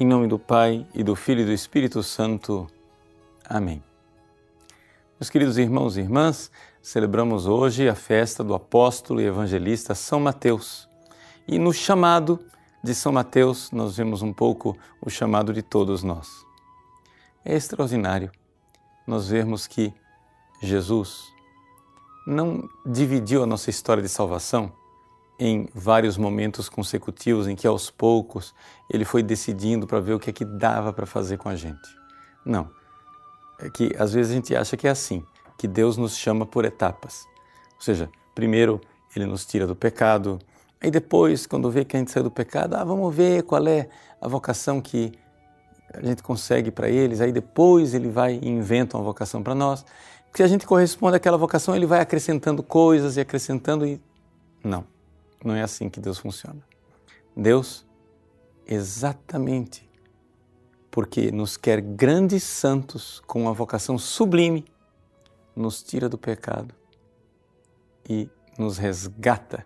Em nome do Pai e do Filho e do Espírito Santo. Amém. Meus queridos irmãos e irmãs, celebramos hoje a festa do apóstolo e evangelista São Mateus. E no chamado de São Mateus, nós vemos um pouco o chamado de todos nós. É extraordinário nós vermos que Jesus não dividiu a nossa história de salvação em vários momentos consecutivos em que aos poucos ele foi decidindo para ver o que é que dava para fazer com a gente. Não. É que às vezes a gente acha que é assim, que Deus nos chama por etapas. Ou seja, primeiro ele nos tira do pecado, aí depois, quando vê que a gente saiu do pecado, ah, vamos ver qual é a vocação que a gente consegue para eles, aí depois ele vai e inventa uma vocação para nós. Se a gente corresponde àquela vocação, ele vai acrescentando coisas e acrescentando e não. Não é assim que Deus funciona. Deus, exatamente porque nos quer grandes santos com uma vocação sublime, nos tira do pecado e nos resgata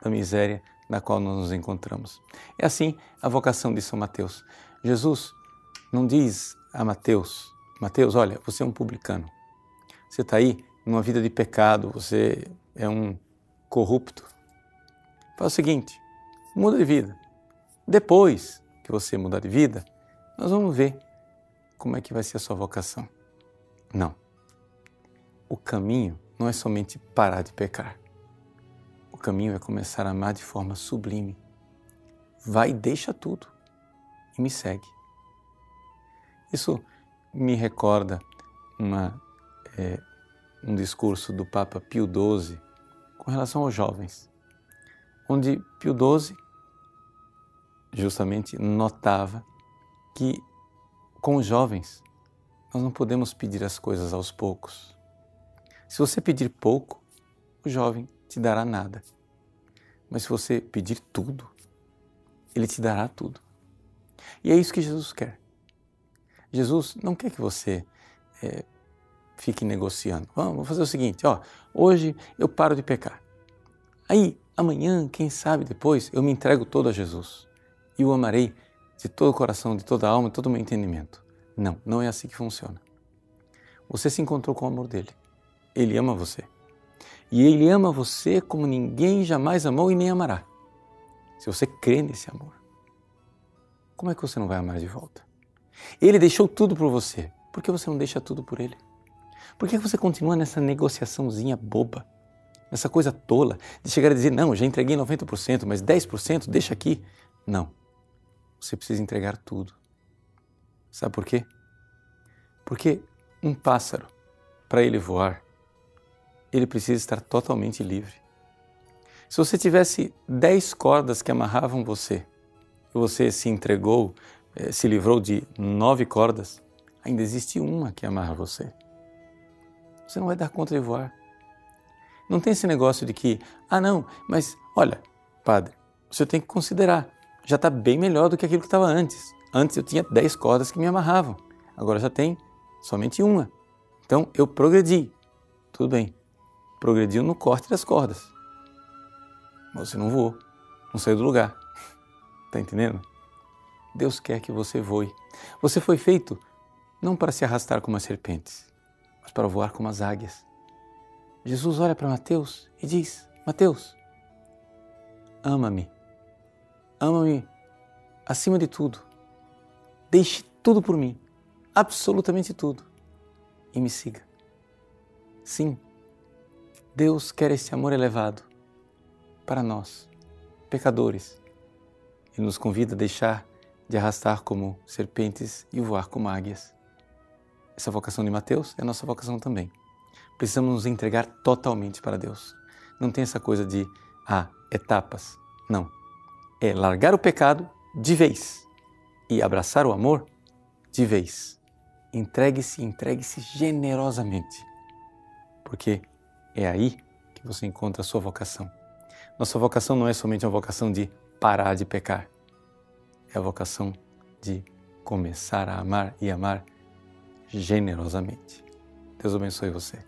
da miséria na qual nós nos encontramos. É assim a vocação de São Mateus. Jesus não diz a Mateus: Mateus, olha, você é um publicano. Você está aí numa vida de pecado, você é um corrupto, Faz o seguinte: muda de vida. Depois que você mudar de vida, nós vamos ver como é que vai ser a sua vocação. Não. O caminho não é somente parar de pecar. O caminho é começar a amar de forma sublime. Vai deixa tudo e me segue. Isso me recorda uma, é, um discurso do Papa Pio XII com relação aos jovens onde Pio XII justamente notava que com os jovens nós não podemos pedir as coisas aos poucos. Se você pedir pouco, o jovem te dará nada. Mas se você pedir tudo, ele te dará tudo. E é isso que Jesus quer. Jesus não quer que você é, fique negociando. Vamos fazer o seguinte, ó, hoje eu paro de pecar. Aí Amanhã, quem sabe depois, eu me entrego todo a Jesus e o amarei de todo o coração, de toda a alma, de todo o meu entendimento. Não, não é assim que funciona. Você se encontrou com o amor dele. Ele ama você. E ele ama você como ninguém jamais amou e nem amará. Se você crê nesse amor, como é que você não vai amar de volta? Ele deixou tudo por você. Por que você não deixa tudo por ele? Por que você continua nessa negociaçãozinha boba? Essa coisa tola de chegar a dizer, não, já entreguei 90%, mas 10% deixa aqui. Não. Você precisa entregar tudo. Sabe por quê? Porque um pássaro, para ele voar, ele precisa estar totalmente livre. Se você tivesse 10 cordas que amarravam você, e você se entregou, eh, se livrou de nove cordas, ainda existe uma que amarra você. Você não vai dar conta de voar. Não tem esse negócio de que, ah, não, mas olha, padre, você tem que considerar, já está bem melhor do que aquilo que estava antes. Antes eu tinha 10 cordas que me amarravam, agora já tem somente uma. Então eu progredi. Tudo bem, progrediu no corte das cordas. Mas você não voou, não saiu do lugar. Está entendendo? Deus quer que você voe. Você foi feito não para se arrastar como as serpentes, mas para voar como as águias. Jesus olha para Mateus e diz: Mateus, ama-me, ama-me acima de tudo, deixe tudo por mim, absolutamente tudo, e me siga. Sim, Deus quer esse amor elevado para nós, pecadores. Ele nos convida a deixar de arrastar como serpentes e voar como águias. Essa vocação de Mateus é nossa vocação também precisamos nos entregar totalmente para Deus. Não tem essa coisa de, ah, etapas. Não. É largar o pecado de vez e abraçar o amor de vez. Entregue-se, entregue-se generosamente, porque é aí que você encontra a sua vocação. Nossa vocação não é somente uma vocação de parar de pecar, é a vocação de começar a amar e amar generosamente. Deus abençoe você.